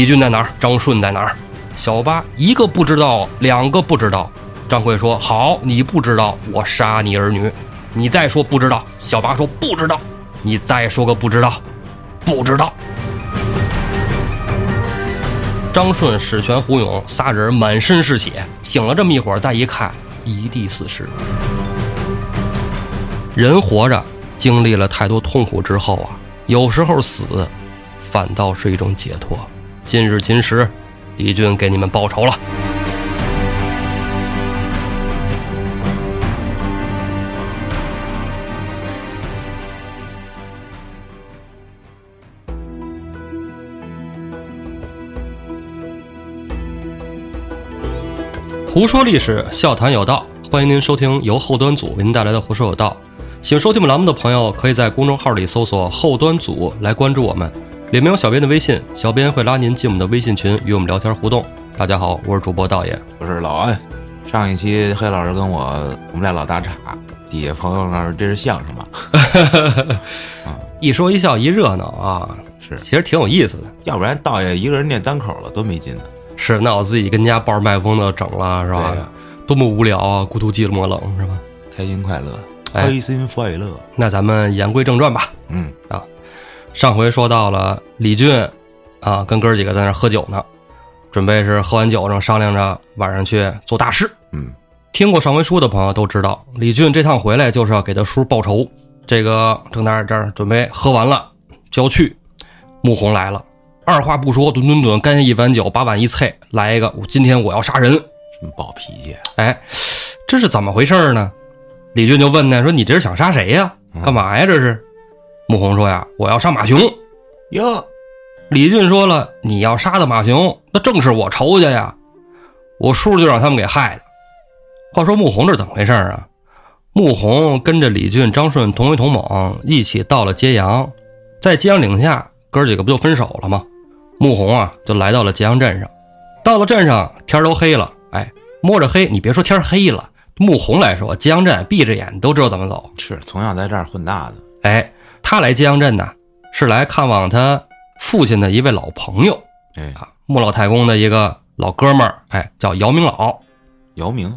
李俊在哪儿？张顺在哪儿？小八一个不知道，两个不知道。张奎说：“好，你不知道，我杀你儿女。你再说不知道。”小八说：“不知道。”你再说个不知道，不知道。张顺、史全、胡勇仨人满身是血，醒了这么一会儿，再一看，一地死尸。人活着经历了太多痛苦之后啊，有时候死，反倒是一种解脱。今日今时，李俊给你们报仇了。胡说历史，笑谈有道，欢迎您收听由后端组为您带来的《胡说有道》。喜欢收听我们栏目的朋友，可以在公众号里搜索“后端组”来关注我们，里面有小编的微信，小编会拉您进我们的微信群，与我们聊天互动。大家好，我是主播道爷，我是老安。上一期黑老师跟我，我们俩老打岔，底下朋友说这是相声吗？一说一笑一热闹啊，是，其实挺有意思的。要不然道爷一个人念单口了，多没劲呢。是，那我自己跟家抱着麦克风的整了，是吧？多么无聊啊，孤独寂寞冷，是吧？开心快乐，开心快乐。那咱们言归正传吧。嗯啊，上回说到了李俊啊，跟哥几个在那喝酒呢，准备是喝完酒正商量着晚上去做大事。嗯，听过上回书的朋友都知道，李俊这趟回来就是要给他叔报仇。这个正在这儿准备喝完了就要去，穆弘来了。二话不说，吨吨吨，干下一碗酒，把碗一啐，来一个！我今天我要杀人，什么暴脾气？哎，这是怎么回事呢？李俊就问呢，说：“你这是想杀谁呀？干嘛呀？这是？”穆弘说：“呀，我要杀马雄。”哟，李俊说了：“你要杀的马雄，那正是我仇家呀！我叔就让他们给害的。”话说穆弘这怎么回事啊？穆弘跟着李俊、张顺同威同猛一起到了揭阳，在揭阳岭下，哥几个不就分手了吗？穆弘啊，就来到了揭阳镇上。到了镇上，天都黑了。哎，摸着黑，你别说天黑了，穆弘来说，揭阳镇闭着眼都知道怎么走。是从小在这儿混大的。哎，他来揭阳镇呢，是来看望他父亲的一位老朋友。哎啊，穆老太公的一个老哥们儿，哎，叫姚明老。姚明，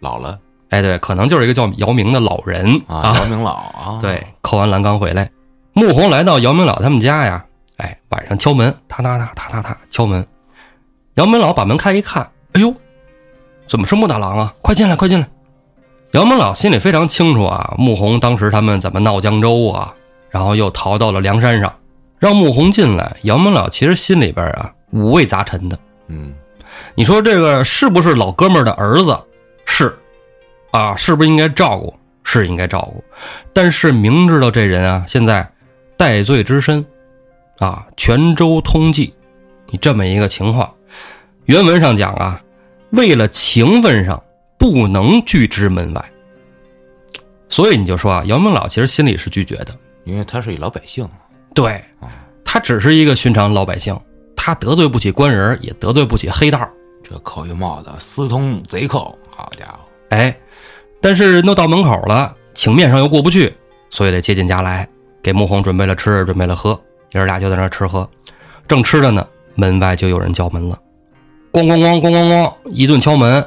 老了。哎，对，可能就是一个叫姚明的老人啊。姚明老啊。对，扣完栏杆回来，穆红来到姚明老他们家呀。哎，晚上敲门，踏踏踏踏踏踏敲门。姚明老把门开一看，哎呦，怎么是穆大郎啊？快进来，快进来！姚明老心里非常清楚啊，穆红当时他们怎么闹江州啊，然后又逃到了梁山上，让穆弘进来。姚门老其实心里边啊五味杂陈的。嗯，你说这个是不是老哥们的儿子？是，啊，是不是应该照顾？是应该照顾，但是明知道这人啊现在戴罪之身。啊，泉州通缉，你这么一个情况，原文上讲啊，为了情分上不能拒之门外，所以你就说啊，姚明老其实心里是拒绝的，因为他是一老百姓，对，他只是一个寻常老百姓，他得罪不起官人，也得罪不起黑道，这扣一帽子私通贼寇，好家伙，哎，但是人都到门口了，情面上又过不去，所以得接进家来，给穆弘准备了吃，准备了喝。爷儿俩就在那吃喝，正吃着呢，门外就有人叫门了，咣咣咣咣咣咣，一顿敲门。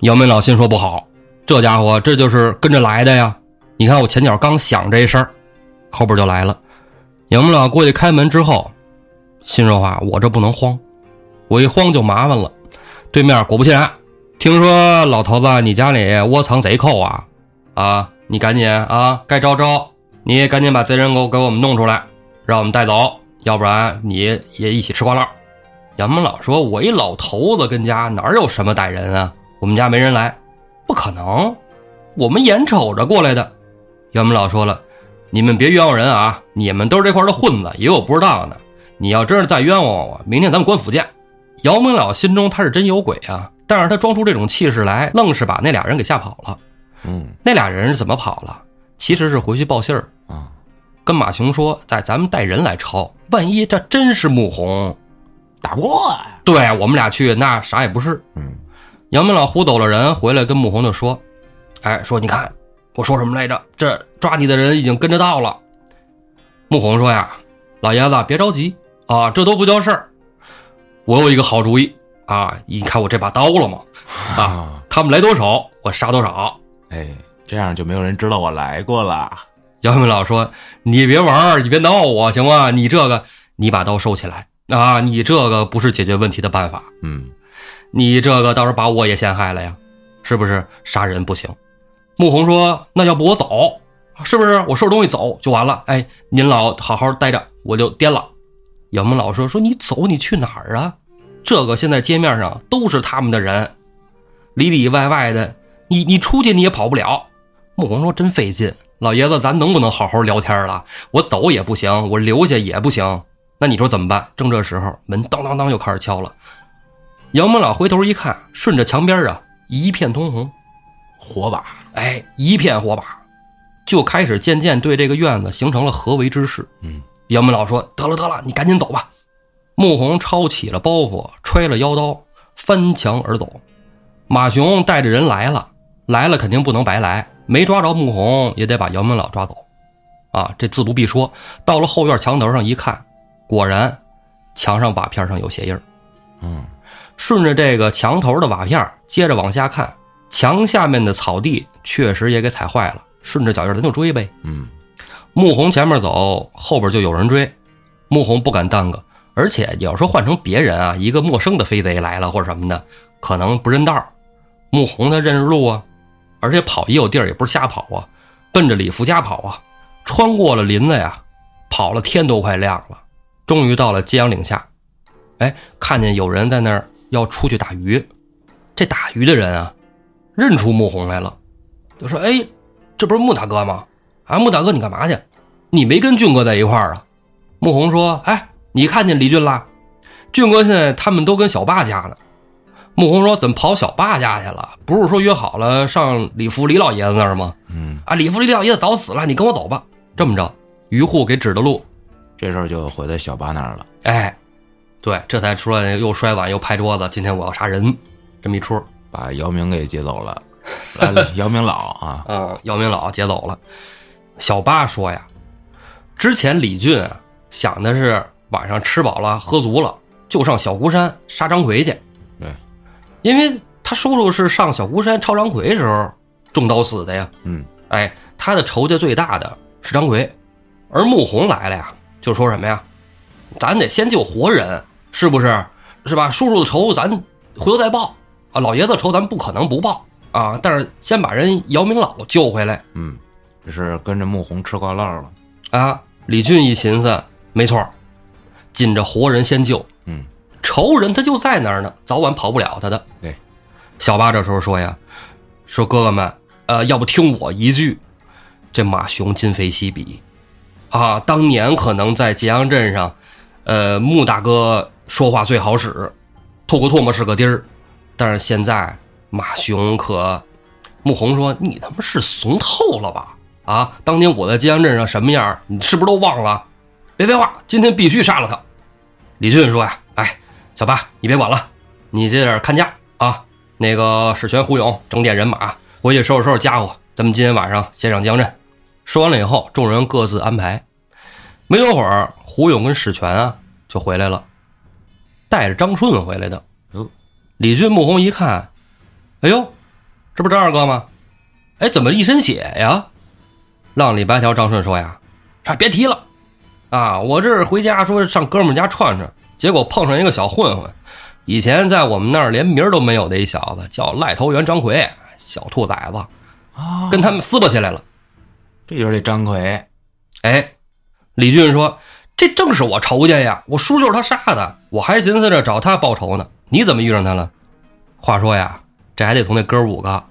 姚明老心说不好，这家伙这就是跟着来的呀！你看我前脚刚想这事儿，后边就来了。姚明老过去开门之后，心说话，我这不能慌，我一慌就麻烦了。对面果不其然，听说老头子你家里窝藏贼寇啊，啊，你赶紧啊，该招招，你赶紧把贼人给我给我们弄出来。让我们带走，要不然你也一起吃瓜烂。杨门老说：“我一老头子跟家哪有什么歹人啊？我们家没人来，不可能，我们眼瞅着过来的。”杨门老说了：“你们别冤枉人啊！你们都是这块的混子，也有不知道的。你要真是再冤枉我，明天咱们官府见。”姚明老心中他是真有鬼啊，但是他装出这种气势来，愣是把那俩人给吓跑了。嗯，那俩人是怎么跑了？其实是回去报信儿啊。跟马雄说：“带咱们带人来抄，万一这真是穆弘，打不过呀。对我们俩去，那啥也不是。”嗯，杨明老唬走了人，回来跟穆弘就说：“哎，说你看我说什么来着？这抓你的人已经跟着到了。”穆弘说：“呀，老爷子别着急啊，这都不叫事儿。我有一个好主意啊！你看我这把刀了吗？啊，他们来多少，我杀多少。哎，这样就没有人知道我来过了。姚明老说：“你别玩儿，你别闹我，行吗？你这个，你把刀收起来啊！你这个不是解决问题的办法。嗯，你这个到时候把我也陷害了呀，是不是？杀人不行。”穆红说：“那要不我走，是不是？我收拾东西走就完了。哎，您老好好待着，我就颠了。”姚明老说：“说你走，你去哪儿啊？这个现在街面上都是他们的人，里里外外的，你你出去你也跑不了。”穆红说：“真费劲，老爷子，咱能不能好好聊天了？我走也不行，我留下也不行。那你说怎么办？”正这时候，门当当当又开始敲了。姚明老回头一看，顺着墙边啊，一片通红，火把，哎，一片火把，就开始渐渐对这个院子形成了合围之势。嗯，姚门老说：“得了得了，你赶紧走吧。”穆弘抄起了包袱，揣了腰刀，翻墙而走。马雄带着人来了，来了肯定不能白来。没抓着穆弘，也得把姚门老抓走，啊，这自不必说。到了后院墙头上一看，果然，墙上瓦片上有鞋印嗯，顺着这个墙头的瓦片，接着往下看，墙下面的草地确实也给踩坏了。顺着脚印咱就追呗。嗯，穆红前面走，后边就有人追，穆红不敢耽搁。而且要说换成别人啊，一个陌生的飞贼来了或者什么的，可能不认道穆红他认识路啊。而且跑也有地儿，也不是瞎跑啊，奔着李福家跑啊，穿过了林子呀，跑了天都快亮了，终于到了揭阳岭下，哎，看见有人在那儿要出去打鱼，这打鱼的人啊，认出穆红来了，就说：“哎，这不是穆大哥吗？啊，穆大哥，你干嘛去？你没跟俊哥在一块儿啊？”穆红说：“哎，你看见李俊了？俊哥现在他们都跟小霸家呢。”穆红说：“怎么跑小霸家去了？不是说约好了上李福李老爷子那儿吗？嗯，啊，李福李老爷子早死了，你跟我走吧。这么着，于户给指的路，这事儿就回到小霸那儿了。哎，对，这才出来又摔碗又拍桌子。今天我要杀人，这么一出，把姚明给劫走了。姚明老啊，嗯，姚明老劫走了。小八说呀，之前李俊啊想的是晚上吃饱了喝足了，就上小孤山杀张奎去。”对因为他叔叔是上小孤山抄张奎时候中刀死的呀，嗯，哎，他的仇家最大的是张奎，而穆弘来了呀，就说什么呀，咱得先救活人，是不是？是吧？叔叔的仇咱回头再报啊，老爷子仇咱不可能不报啊，但是先把人姚明老救回来，嗯，这是跟着穆弘吃瓜唠了啊。李俊一寻思，没错，紧着活人先救，嗯。仇人他就在那儿呢，早晚跑不了他的。对，小八这时候说呀：“说哥哥们，呃，要不听我一句，这马雄今非昔比，啊，当年可能在揭阳镇上，呃，穆大哥说话最好使，吐个唾沫是个钉儿，但是现在马雄可……穆弘说你他妈是怂透了吧？啊，当年我在江镇上什么样，你是不是都忘了？别废话，今天必须杀了他。”李俊说呀：“哎。”小八，你别管了，你这点看家啊！那个史全、胡勇整点人马回去收拾收拾家伙，咱们今天晚上先上江镇。说完了以后，众人各自安排。没多会儿，胡勇跟史全啊就回来了，带着张顺回来的。哟，李俊、穆弘一看，哎呦，这不张二哥吗？哎，怎么一身血呀？浪里白条张顺说呀：“啊，别提了，啊，我这是回家说上哥们家串串。”结果碰上一个小混混，以前在我们那儿连名都没有的一小子，叫赖头猿张奎，小兔崽子，啊，跟他们撕巴起来了。这就是这张奎。哎，李俊说：“这正是我仇家呀，我叔就是他杀的，我还寻思着找他报仇呢。你怎么遇上他了？”话说呀，这还得从那哥五个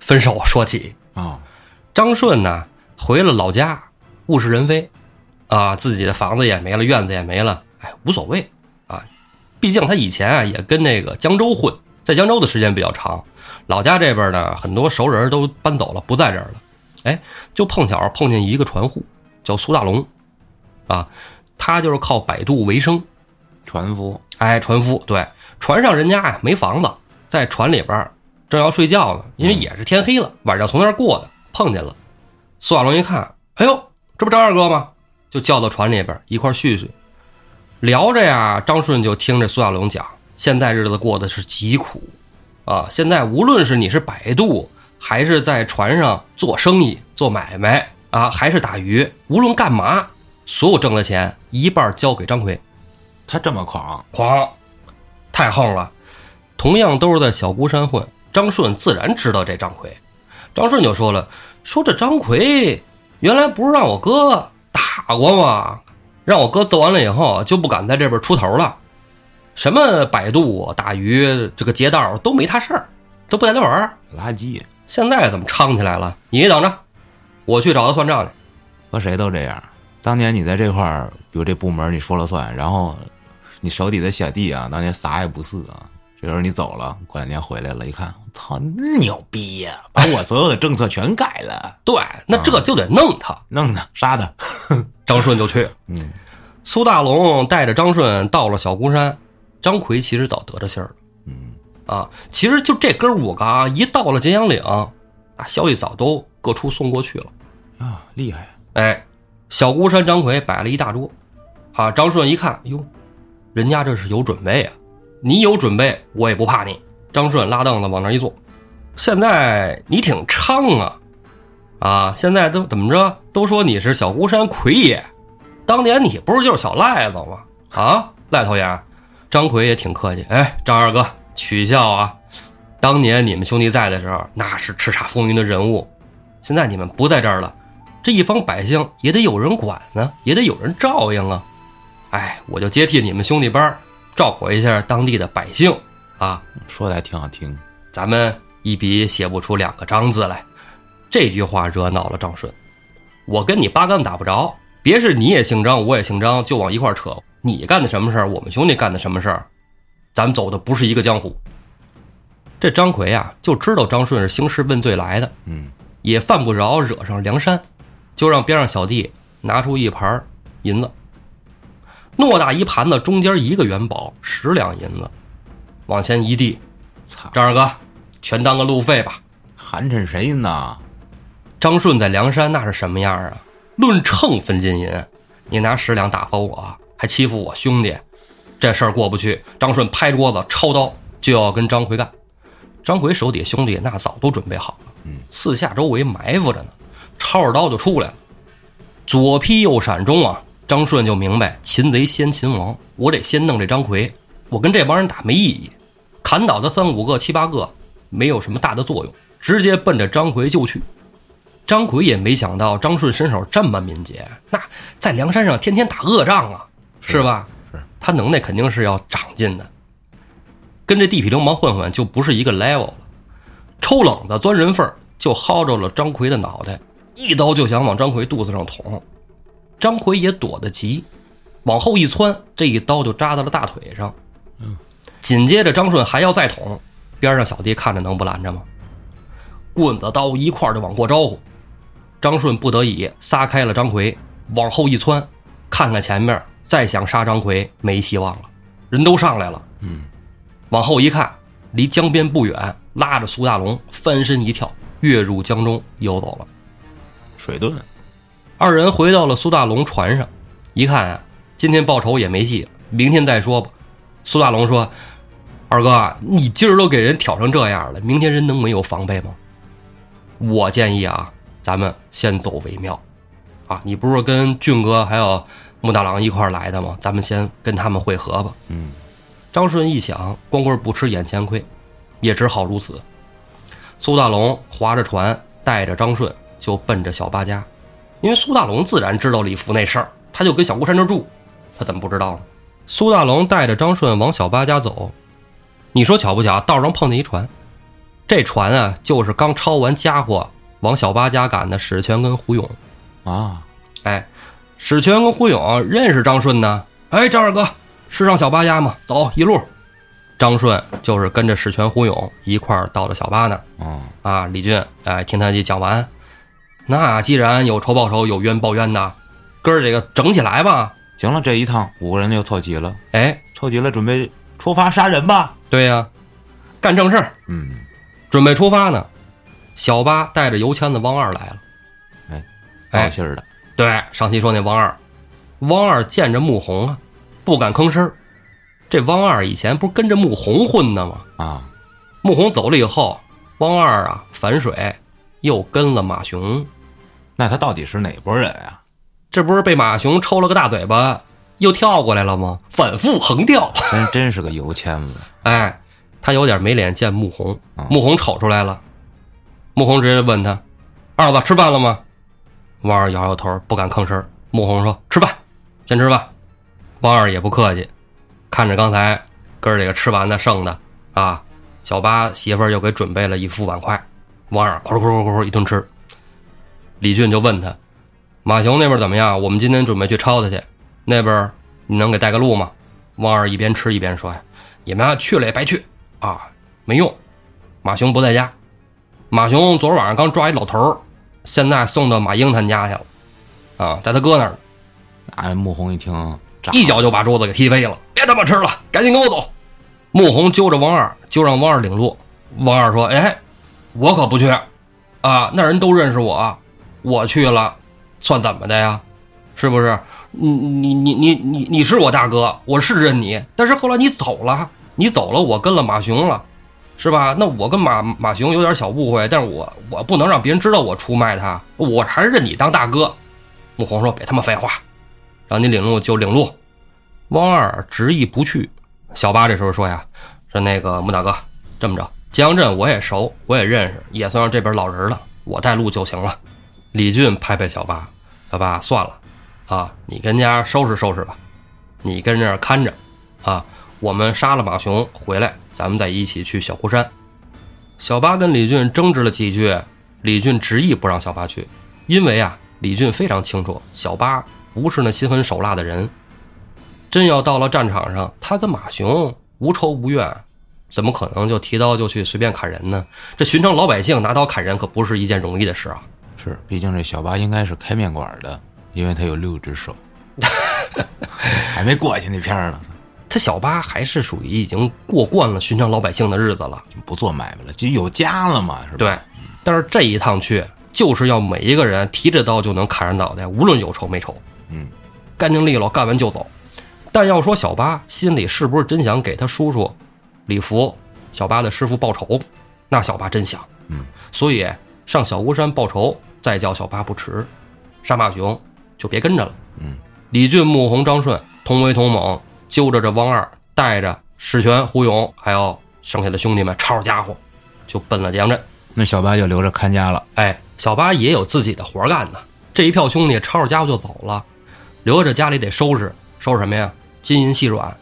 分手说起啊。张顺呢，回了老家，物是人非，啊，自己的房子也没了，院子也没了，哎，无所谓啊。毕竟他以前啊也跟那个江州混，在江州的时间比较长，老家这边呢很多熟人都搬走了，不在这儿了。哎，就碰巧碰见一个船户，叫苏大龙，啊，他就是靠摆渡为生，船夫。哎，船夫对，船上人家呀没房子，在船里边正要睡觉呢，因为也是天黑了，晚上从那儿过的，碰见了。苏亚龙一看，哎呦，这不张二哥吗？就叫到船里边一块叙叙。聊着呀，张顺就听着苏亚龙讲：“现在日子过得是极苦啊！现在无论是你是摆渡，还是在船上做生意、做买卖啊，还是打鱼，无论干嘛，所有挣的钱一半交给张奎，他这么狂，狂，太横了。同样都是在小孤山混，张顺自然知道这张奎。张顺就说了：“说这张奎原来不是让我哥打过吗？让我哥揍完了以后就不敢在这边出头了。什么摆渡、打鱼，这个劫道都没他事儿，都不带他玩儿。垃圾，现在怎么猖起来了？你等着，我去找他算账去。和谁都这样。当年你在这块儿，比如这部门你说了算，然后你手底的小弟啊，当年啥也不是啊。这时候你走了，过两年回来了，一看，我操，那牛逼呀、把我所有的政策全改了，对，那这就得弄他。弄他杀他。张顺就去。嗯，苏大龙带着张顺到了小孤山，张奎其实早得着信儿了。嗯，啊，其实就这哥五个啊，一到了金阳岭，啊，消息早都各处送过去了。啊，厉害，哎，小孤山张奎摆了一大桌，啊，张顺一看，哟，人家这是有准备啊，你有准备，我也不怕你。张顺拉凳子往那儿一坐，现在你挺猖啊，啊，现在都怎么着都说你是小孤山魁爷，当年你不是就是小赖子吗？啊，赖头爷，张奎也挺客气，哎，张二哥取笑啊，当年你们兄弟在的时候，那是叱咤风云的人物，现在你们不在这儿了。这一方百姓也得有人管呢，也得有人照应啊！哎，我就接替你们兄弟班儿，照顾一下当地的百姓啊！说的还挺好听。咱们一笔写不出两个张字来，这句话惹恼了张顺。我跟你八竿子打不着，别是你也姓张，我也姓张，就往一块儿扯。你干的什么事儿，我们兄弟干的什么事儿，咱们走的不是一个江湖。这张奎啊，就知道张顺是兴师问罪来的，嗯，也犯不着惹上梁山，就让边上小弟拿出一盘银子，偌大一盘子，中间一个元宝，十两银子，往前一递，操，张二哥，全当个路费吧。寒碜谁呢？张顺在梁山那是什么样啊？论秤分金银，你拿十两打发我，还欺负我兄弟，这事儿过不去。张顺拍桌子，抄刀就要跟张奎干。张奎手底下兄弟那早都准备好了，嗯，四下周围埋伏着呢，抄着刀就出来了，左劈右闪中啊，张顺就明白擒贼先擒王，我得先弄这张奎，我跟这帮人打没意义，砍倒他三五个七八个没有什么大的作用，直接奔着张奎就去。张奎也没想到张顺身手这么敏捷，那在梁山上天天打恶仗啊，是吧？是他能耐肯定是要长进的，跟这地痞流氓混混就不是一个 level 了。抽冷子钻人缝儿，就薅着了张奎的脑袋，一刀就想往张奎肚子上捅。张奎也躲得急，往后一窜，这一刀就扎到了大腿上。紧接着张顺还要再捅，边上小弟看着能不拦着吗？棍子刀一块儿就往过招呼。张顺不得已撒开了张奎，往后一窜，看看前面，再想杀张奎没希望了，人都上来了。嗯，往后一看，离江边不远，拉着苏大龙翻身一跳，跃入江中游走了。水遁，二人回到了苏大龙船上，一看啊，今天报仇也没戏了，明天再说吧。苏大龙说：“二哥，你今儿都给人挑成这样了，明天人能没有防备吗？我建议啊，咱们先走为妙。啊，你不是跟俊哥还有穆大郎一块儿来的吗？咱们先跟他们会合吧。”嗯，张顺一想，光棍不吃眼前亏，也只好如此。苏大龙划着船，带着张顺就奔着小八家，因为苏大龙自然知道李福那事儿，他就跟小孤山这儿住，他怎么不知道呢？苏大龙带着张顺往小八家走，你说巧不巧，道上碰见一船，这船啊就是刚抄完家伙往小八家赶的史全跟胡勇。啊，哎，史全跟胡勇认识张顺呢。哎，张二哥，是上小八家吗？走一路。张顺就是跟着史全、胡勇一块儿到了小八那儿哦，啊。李俊，哎，听他一讲完，那既然有仇报仇，有冤报冤的，哥儿几个整起来吧。行了，这一趟五个人就凑齐了，哎，凑齐了，准备出发杀人吧。对呀、干正事儿，嗯，准备出发呢。小八带着油签子汪二来了。哎，哎高兴儿的，对，上期说那汪二，汪二见着穆弘啊，不敢吭声儿这汪二以前不是跟着穆弘混的吗？啊，穆弘走了以后，汪二啊反水，又跟了马雄。那他到底是哪拨人呀？这不是被马雄抽了个大嘴巴，又跳过来了吗？反复横跳。真真是个油签子。哎，他有点没脸见穆弘啊，穆弘瞅出来了，穆弘直接问他：“二子吃饭了吗？”王二摇摇头，不敢吭声。穆弘说：“吃饭，先吃饭。”王二也不客气，看着刚才哥儿几个吃完的剩的啊，小八媳妇儿又给准备了一副碗筷，汪二咕噜咕噜咕噜一顿吃。李俊就问他：“马雄那边怎么样？我们今天准备去抄他去，那边你能给带个路吗？”汪二一边吃一边说：“呀，你们去了也白去啊，没用。马雄不在家，马雄昨儿晚上刚抓一老头儿，现在送到马英他们家去了，啊，在他哥那儿呢，哎，穆弘一听，一脚就把桌子给踢飞了。别他妈吃了，赶紧跟我走！穆弘揪着王二，就让王二领路。王二说：“哎，我可不去，啊，那人都认识我，我去了，算怎么的呀？是不是？你你你你你你是我大哥，我是认你，但是后来你走了，你走了，我跟了马雄了，是吧？那我跟马马雄有点小误会，但是我我不能让别人知道我出卖他，我还是认你当大哥。”穆弘说：“别他妈废话，让你领路就领路。”汪二执意不去。小八这时候说呀：“说那个穆大哥，这么着，江镇我也熟，我也认识，也算是这边老人了，我带路就行了。”李俊拍拍小八：“小八，算了，啊，你跟家收拾收拾吧，你跟这儿看着，啊，我们杀了马雄回来，咱们再一起去小湖山。”小八跟李俊争执了几句，李俊执意不让小八去，因为啊，李俊非常清楚小八不是那心狠手辣的人。真要到了战场上，他跟马雄无仇无怨，怎么可能就提刀就去随便砍人呢？这寻常老百姓拿刀砍人可不是一件容易的事啊！是，毕竟这小八应该是开面馆的，因为他有六只手，还没过去那片儿呢，他小八还是属于已经过惯了寻常老百姓的日子了。不做买卖了，就有家了嘛，是吧？对，但是这一趟去就是要每一个人提着刀就能砍人脑袋，无论有仇没仇，嗯，干净利落，干完就走。但要说小八心里是不是真想给他叔叔李福、小八的师傅报仇？那小八真想，嗯，所以上小孤山报仇，再叫小八不迟，杀马雄就别跟着了。嗯，李俊、穆弘、张顺同为同猛，揪着这汪二，带着史全、胡勇，还有剩下的兄弟们，抄着家伙就奔了江镇。那小八就留着看家了。哎，小八也有自己的活干呢。这一票兄弟抄着家伙就走了，留着家里得收拾收拾什么呀？金银细软。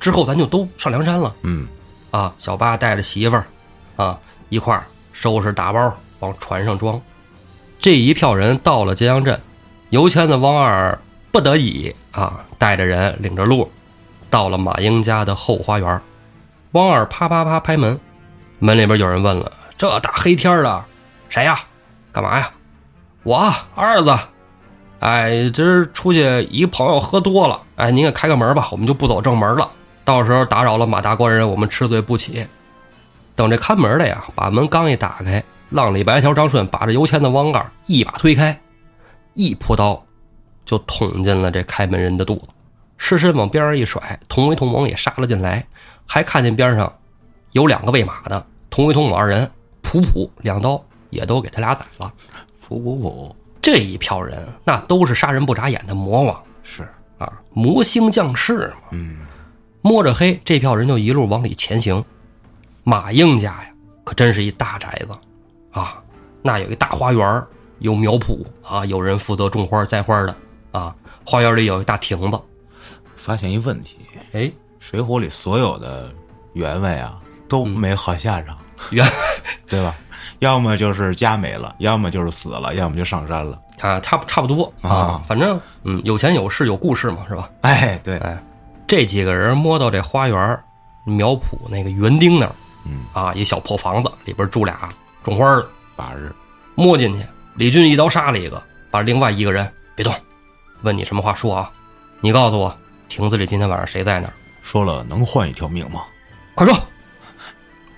之后咱就都上梁山了嗯，啊！小八带着媳妇儿啊一块儿收拾打包往船上装。这一票人到了揭阳镇，油签子汪二不得已啊，带着人领着路，到了马英家的后花园。汪二啪啪啪拍门，门里边有人问了：“这大黑天的，谁呀？干嘛呀？”我二子，哎，今儿出去一朋友喝多了，哎，您给开个门吧，我们就不走正门了。到时候打扰了马大官人，我们吃罪不起。等这看门的呀，把门刚一打开，浪里白条张顺把这油钱的汪盖一把推开，一扑刀就捅进了这开门人的肚子，尸身往边上一甩，同为同盟也杀了进来，还看见边上有两个喂马的同为同盟二人，普普两刀也都给他俩宰了。噗噗噗，这一票人那都是杀人不眨眼的魔王是，啊，魔星降世嘛。嗯，摸着黑，这票人就一路往里前行。马英家呀，可真是一大宅子啊！那有一大花园，有苗圃啊，有人负责种花栽花的啊。花园里有一大亭子，发现一问题，哎，《水浒》里所有的员外啊都没好下场，原对吧？要么就是家没了，要么就是死了，要么就上山了。啊，差不差不多啊啊，反正嗯，有钱有势有故事嘛，是吧？哎，对，哎，这几个人摸到这花园苗圃那个园丁那儿，嗯，啊，一小破房子里边住俩种花的，把人，摸进去，李俊一刀杀了一个，把另外一个人别动，问你什么话说啊？你告诉我，亭子里今天晚上谁在那儿？说了能换一条命吗？快说！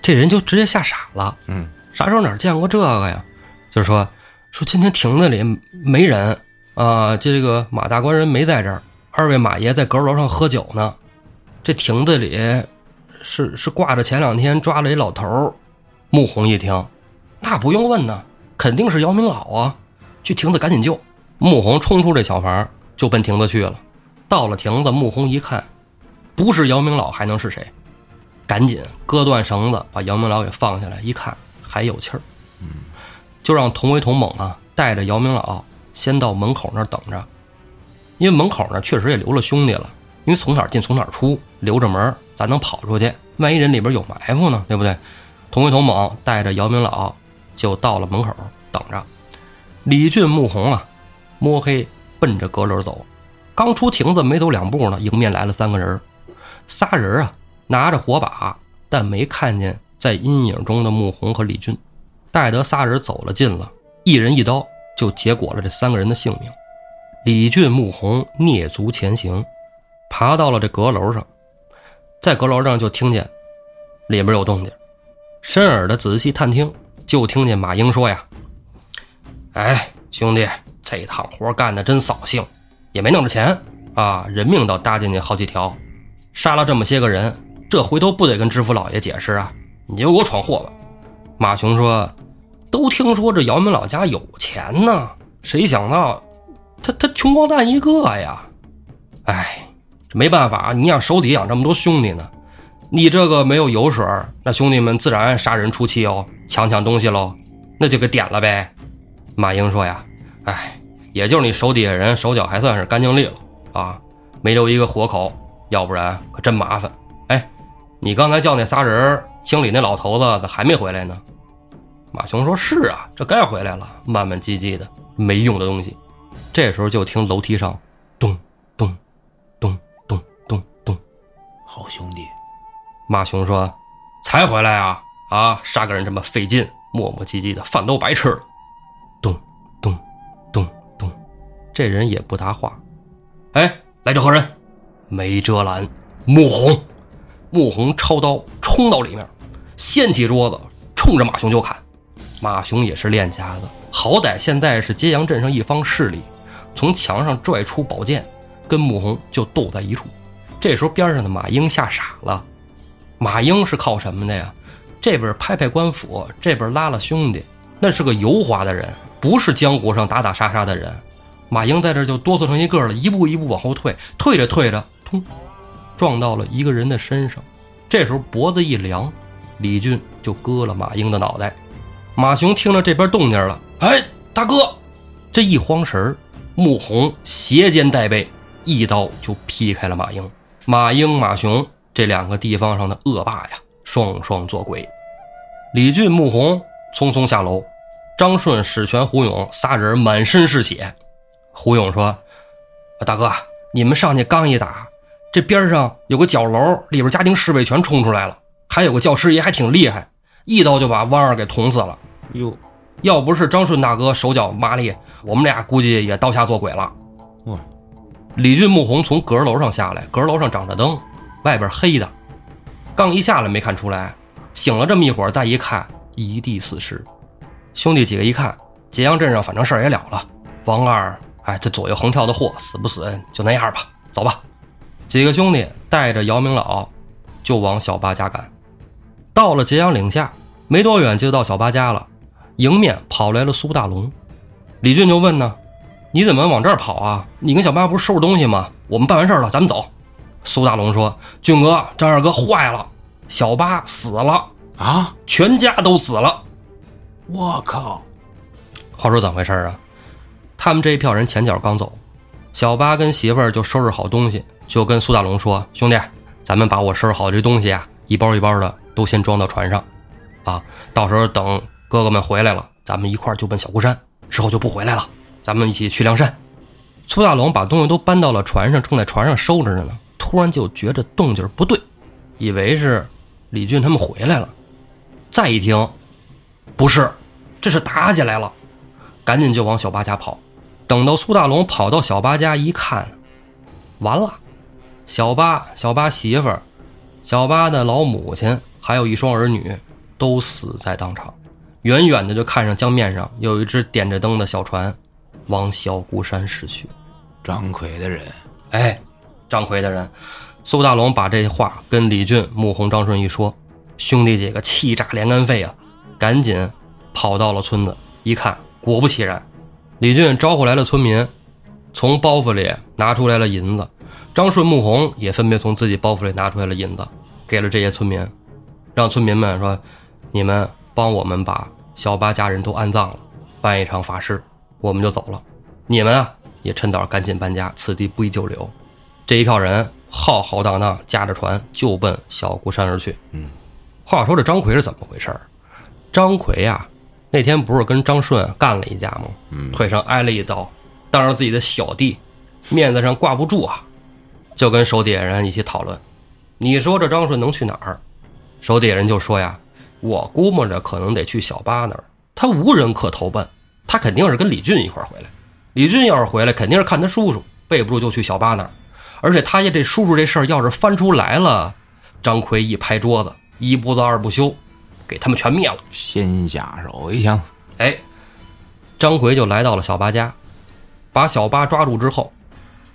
这人就直接吓傻了，嗯，啥时候哪儿见过这个呀？就是说说今天亭子里没人啊，这个马大官人没在这儿，二位马爷在阁楼上喝酒呢。这亭子里是是挂着前两天抓了一老头儿。穆弘一听，那不用问呢，肯定是姚明老啊！去亭子赶紧救。穆弘冲出这小房，就奔亭子去了。到了亭子，穆弘一看，不是姚明老还能是谁？赶紧割断绳子，把姚明老给放下来。一看还有气儿，就让同威同猛啊，带着姚明老先到门口那儿等着。因为门口呢确实也留了兄弟了，因为从哪儿进从哪儿出，留着门，咱能跑出去。万一人里边有埋伏呢，对不对？同为同猛带着姚明老就到了门口等着。李俊、穆弘啊，摸黑奔着阁楼走。刚出亭子没走两步呢，迎面来了三个人，仨人啊拿着火把，但没看见在阴影中的穆弘和李俊。待得仨人走了近了，一人一刀就结果了这三个人的性命。李俊、穆弘蹑足前行，爬到了这阁楼上，在阁楼上就听见里边有动静，深耳的仔细探听，就听见马英说：“呀，哎，兄弟，这趟活干的真扫兴，也没弄着钱啊，人命倒搭进去好几条，杀了这么些个人，这回头不得跟知府老爷解释啊？你就给我闯祸吧。”马雄说：“都听说这姚明老家有钱呢，谁想到？”他他穷光蛋一个呀，哎，这没办法，你养手底养这么多兄弟呢，你这个没有油水，那兄弟们自然杀人出气哦，抢抢东西喽，那就给点了呗。马英说呀，哎，也就是你手底下人手脚还算是干净利落啊，没留一个活口，要不然可真麻烦。哎，你刚才叫那仨人清理那老头子，咋还没回来呢？马雄说：“是啊，这该回来了，慢慢唧唧的，没用的东西。”这时候就听楼梯上，咚咚咚咚咚咚，好兄弟，马雄说：“才回来啊啊！杀个人这么费劲，磨磨唧唧的，饭都白吃了。”咚咚咚咚，这人也不答话。哎，来者何人？没遮拦。穆弘，穆弘抄刀冲到里面，掀起桌子，冲着马雄就砍。马雄也是练家子，好歹现在是揭阳镇上一方势力。从墙上拽出宝剑，跟穆弘就斗在一处。这时候边上的马英吓傻了。马英是靠什么的呀？这边拍拍官府，这边拉拉兄弟，那是个油滑的人，不是江湖上打打杀杀的人。马英在这就哆嗦成一个了，一步一步往后退，退着退着，通，撞到了一个人的身上。这时候脖子一凉，李俊就割了马英的脑袋。马雄听着这边动静了，哎，大哥，这一慌神儿。穆弘斜肩带背，一刀就劈开了马英。马英、马雄这两个地方上的恶霸呀，双双做鬼。李俊、穆弘匆匆下楼，张顺、史全、胡勇仨人满身是血。胡勇说：“大哥，你们上去刚一打，这边上有个角楼，里边家庭侍卫全冲出来了，还有个教师爷还挺厉害，一刀就把汪二给捅死了。”哟。要不是张顺大哥手脚麻利，我们俩估计也刀下做鬼了。哇！李俊、穆弘从阁楼上下来，阁楼上长着灯，外边黑的，刚一下来没看出来，醒了这么一会儿，再一看，一地死尸。兄弟几个一看，揭阳镇上反正事儿也了了，王二，哎，这左右横跳的货，死不死就那样吧，走吧。几个兄弟带着姚明老就往小八家赶，到了揭阳岭下，没多远就到小八家了。迎面跑来了苏大龙，李俊就问呢：“你怎么往这儿跑啊？你跟小八不是收拾东西吗？我们办完事儿了，咱们走。”苏大龙说：“俊哥，张二哥坏了，小八死了啊，全家都死了。”我靠！话说怎么回事啊？他们这一票人前脚刚走，小八跟媳妇儿就收拾好东西，就跟苏大龙说：“兄弟，咱们把我收拾好这东西啊，一包一包的都先装到船上，啊，到时候等。”哥哥们回来了，咱们一块儿就奔小孤山，之后就不回来了。咱们一起去梁山。苏大龙把东西都搬到了船上，正在船上收着呢。突然就觉着动静不对，以为是李俊他们回来了。再一听，不是，这是打起来了，赶紧就往小八家跑。等到苏大龙跑到小八家一看，完了，小八、小八媳妇儿、小八的老母亲，还有一双儿女，都死在当场。远远的就看上江面上有一只点着灯的小船，往小孤山驶去。张奎的人，哎，张奎的人，苏大龙把这话跟李俊、穆弘、张顺一说，兄弟几个气炸连肝肺啊，赶紧跑到了村子，一看，果不其然，李俊招呼来了村民，从包袱里拿出来了银子，张顺、穆弘也分别从自己包袱里拿出来了银子，给了这些村民，让村民们说：“你们帮我们把小八家人都安葬了，办一场法事，我们就走了。你们啊，也趁早赶紧搬家，此地不宜久留。”这一票人浩浩荡荡驾着船就奔小孤山而去。嗯，话说这张奎是怎么回事儿？张奎呀，那天不是跟张顺干了一架吗？嗯腿上挨了一刀，当着自己的小弟，面子上挂不住啊，就跟手底下人一起讨论。你说这张顺能去哪儿？手底下人就说呀，我估摸着可能得去小八那儿，他无人可投奔，他肯定是跟李俊一块儿回来。李俊要是回来，肯定是看他叔叔，背不住就去小八那儿。而且他家这叔叔这事儿要是翻出来了，张奎一拍桌子，一不做二不休，给他们全灭了。先下手为强。哎，张奎就来到了小八家，把小八抓住之后，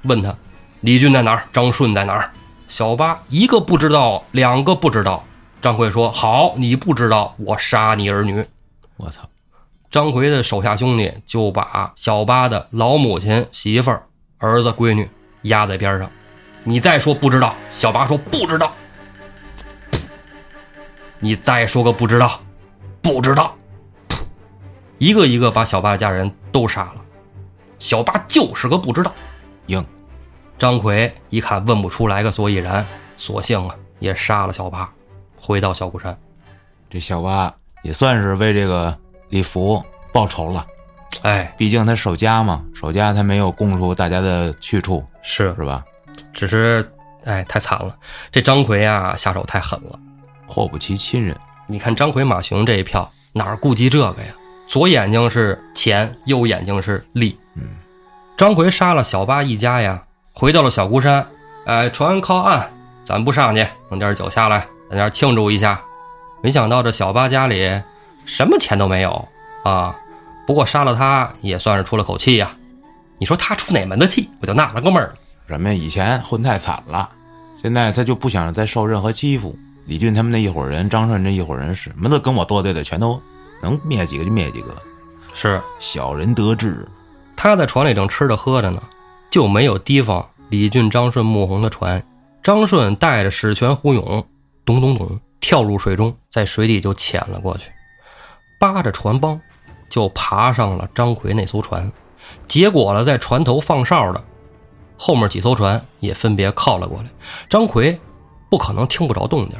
问他李俊在哪儿，张顺在哪儿。小八一个不知道，两个不知道。张奎说：“好，你不知道，我杀你儿女。我操！”张奎的手下兄弟就把小八的老母亲、媳妇儿、儿子、闺女压在边上。你再说不知道，小八说不知道。你再说个不知道，不知道。一个一个把小八家人都杀了。小八就是个不知道。硬，张奎一看问不出来个所以然，索性啊也杀了小八，回到小孤山。这小八也算是为这个李福报仇了。哎，毕竟他守家嘛，守家他没有供出大家的去处，是，是吧？只是哎太惨了，这张奎啊下手太狠了。祸不及亲人。你看张奎、马雄这一票哪儿顾及这个呀？左眼睛是钱，右眼睛是利。嗯，张奎杀了小八一家呀，回到了小孤山。哎，船靠岸，咱不上去，弄点酒下来，在那儿庆祝一下。没想到这小八家里什么钱都没有啊！不过杀了他也算是出了口气呀。你说他出哪门子气？我就纳了个闷儿。人们以前混太惨了，现在他就不想再受任何欺负。李俊他们那一伙人，张顺这一伙人，什么都跟我作对的，全都能灭几个就灭几个。是小人得志，他在船里正吃着喝着呢，就没有提防李俊、张顺、穆弘的船。张顺带着史全、胡勇，咚咚咚跳入水中，在水底就潜了过去，扒着船帮就爬上了张奎那艘船。结果了，在船头放哨的后面几艘船也分别靠了过来。张奎不可能听不着动静，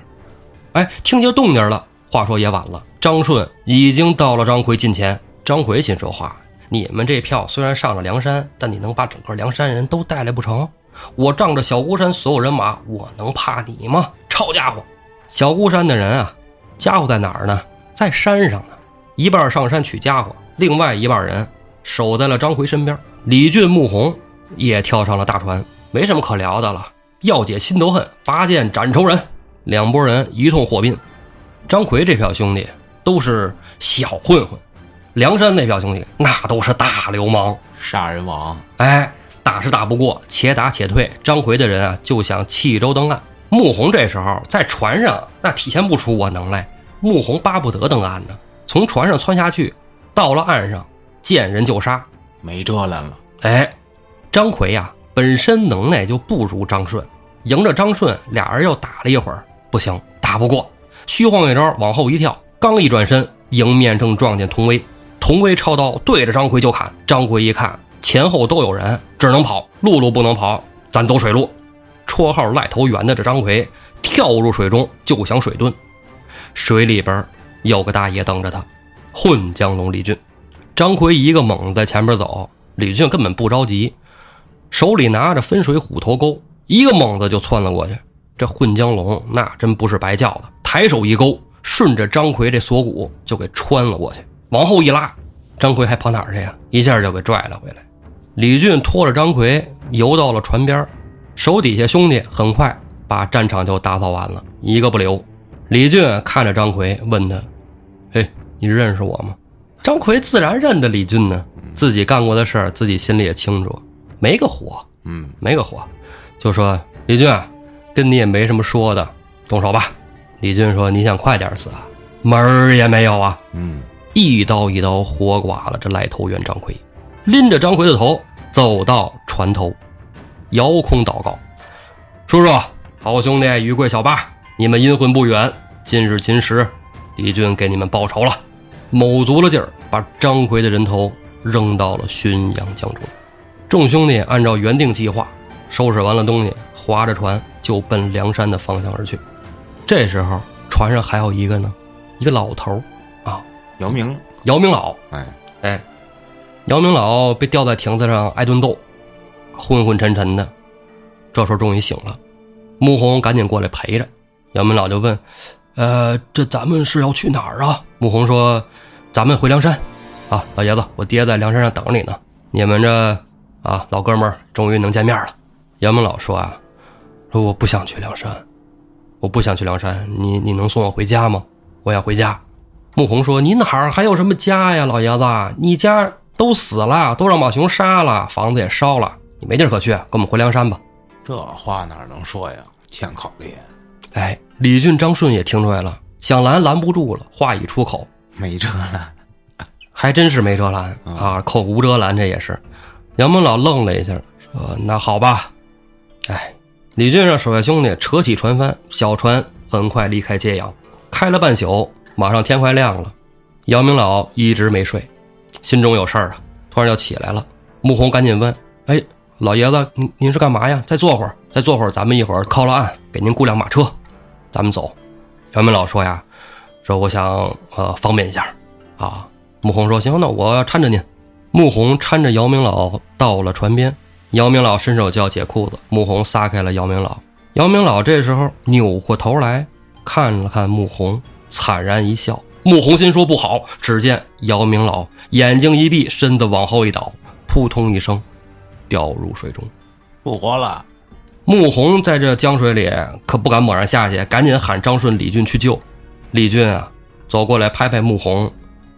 哎，听见动静了。话说也晚了，张顺已经到了张奎近前。张奎心说话：“你们这票虽然上了梁山，但你能把整个梁山人都带来不成？我仗着小孤山所有人马，我能怕你吗？臭家伙！小孤山的人啊，家伙在哪儿呢？在山上呢。一半上山取家伙，另外一半人守在了张奎身边。李俊、穆弘也跳上了大船，没什么可聊的了，要解心头恨，拔剑斩仇人。两拨人一通火并。张奎这票兄弟都是小混混。”梁山那票兄弟，那都是大流氓，杀人王。哎，打是打不过，且打且退。张奎的人啊，就想弃舟登岸。穆弘这时候在船上，那体现不出我能耐。穆弘巴不得登岸呢，从船上窜下去，到了岸上，见人就杀，没这来了。哎，张奎呀、本身能耐就不如张顺，迎着张顺，俩人又打了一会儿，不行，打不过，虚晃一招，往后一跳，刚一转身，迎面正撞见童威。童威抄刀对着张奎就砍，张奎一看前后都有人，只能跑，陆路不能跑，咱走水路。绰号赖头圆的这张奎跳入水中就想水遁，水里边有个大爷等着他，混江龙李俊。张奎一个猛子在前边走，李俊根本不着急，手里拿着分水虎头钩，一个猛子就窜了过去。这混江龙那真不是白叫的，抬手一勾，顺着张奎这锁骨就给穿了过去。往后一拉，张奎还跑哪儿去呀？一下就给拽了回来。李俊拖着张奎游到了船边，手底下兄弟很快把战场就打扫完了，一个不留。李俊看着张奎，问他：“嘿，你认识我吗？”张奎自然认得李俊呢，自己干过的事儿，自己心里也清楚，没个火，嗯，没个火，就说：“李俊，跟你也没什么说的，动手吧。李俊说：“你想快点死啊？门儿也没有啊！”嗯，一刀一刀活剐了这赖头猿张奎，拎着张奎的头走到船头，遥空祷告：“叔叔，好兄弟于贵、小八，你们阴魂不远，今日今时，李俊给你们报仇了。”卯足了劲儿，把张奎的人头扔到了浔阳江中。众兄弟按照原定计划，收拾完了东西，划着船就奔梁山的方向而去。这时候，船上还有一个呢，一个老头儿啊，姚明，姚明老。哎，哎，姚明老被吊在亭子上挨顿揍，昏昏沉沉的。这时候终于醒了，穆红赶紧过来陪着。杨门老就问：“呃，这咱们是要去哪儿啊？”穆红说：“咱们回梁山。啊，老爷子，我爹在梁山上等你呢。你们这啊，老哥们儿终于能见面了。”杨门老说：“啊，说我不想去梁山，我不想去梁山。你你能送我回家吗？我要回家。”穆红说：“你哪儿还有什么家呀，老爷子？你家都死了，都让马雄杀了，房子也烧了，你没地儿可去，跟我们回梁山吧。这话哪能说呀？欠考虑，”哎，李俊、张顺也听出来了，想拦拦不住了，话一出口，没辙了。还真是没辙拦啊，口无遮拦，这也是。杨门老愣了一下，说：“那好吧。”哎，李俊让手下兄弟扯起船帆，小船很快离开揭阳，开了半宿，马上天快亮了。杨明老一直没睡，心中有事儿啊，突然就起来了。穆弘赶紧问：“哎，老爷子，您您是干嘛呀？再坐会儿，再坐会儿，咱们一会儿靠了岸，给您雇辆马车，咱们走。”姚明老说呀：“说我想呃方便一下啊。”穆弘说：“行，那我搀着您。”穆弘搀着姚明老到了船边，姚明老伸手就要解裤子，穆弘撒开了姚明老。姚明老这时候扭过头来看了看穆弘，惨然一笑。穆弘心说不好，只见姚明老眼睛一闭，身子往后一倒，扑通一声掉入水中。不活了。穆弘在这江水里可不敢猛然下去，赶紧喊张顺、李俊去救。李俊啊，走过来拍拍穆弘。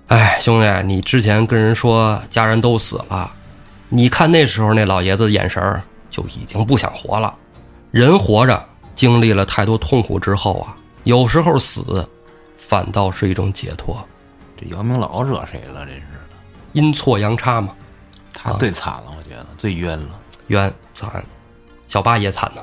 哎，兄弟，你之前跟人说家人都死了，你看那时候那老爷子的眼神儿就已经不想活了。人活着经历了太多痛苦之后啊，有时候死反倒是一种解脱。这姚明老惹谁了？这是阴错阳差嘛，他最惨了，我觉得最冤了。冤惨，小八也惨呢。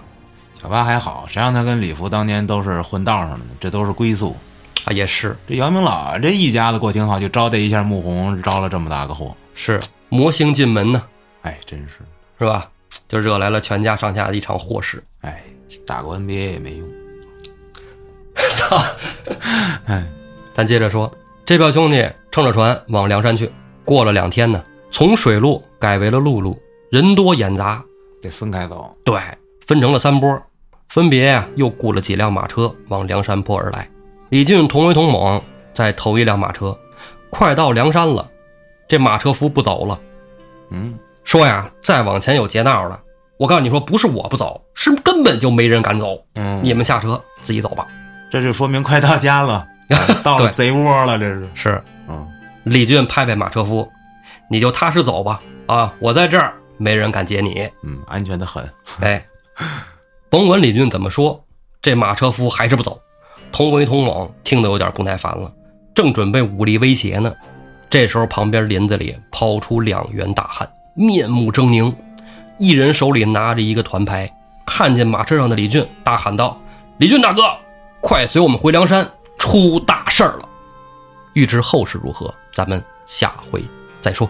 小八还好，谁让他跟李福当年都是混道上的呢？这都是归宿。啊，也是这姚明老这一家子过挺好，就招待一下穆弘，招了这么大个祸。是魔星进门呢，哎，真是是吧？就惹来了全家上下的一场祸事。哎，打过 NBA 也没用。操！哎，咱接着说，这票兄弟乘着船往梁山去。过了两天呢，从水路改为了陆路，人多眼杂，得分开走。对，分成了三波，分别呀又雇了几辆马车往梁山坡而来。李俊同为同猛，在头一辆马车，快到梁山了，这马车夫不走了，嗯，说呀，再往前有劫道的，我告诉你说，不是我不走，是根本就没人敢走。嗯，你们下车自己走吧。这就说明快到家了，到了贼窝了，这是。是，嗯，李俊拍拍马车夫，你就踏实走吧。啊，我在这儿，没人敢劫你。嗯，安全的很。哎，甭管李俊怎么说，这马车夫还是不走。同为同猛，听得有点不耐烦了，正准备武力威胁呢。这时候，旁边林子里跑出两员大汉，面目狰狞，一人手里拿着一个团牌，看见马车上的李俊，大喊道：“李俊大哥，快随我们回梁山，出大事儿了！”欲知后事如何，咱们下回再说。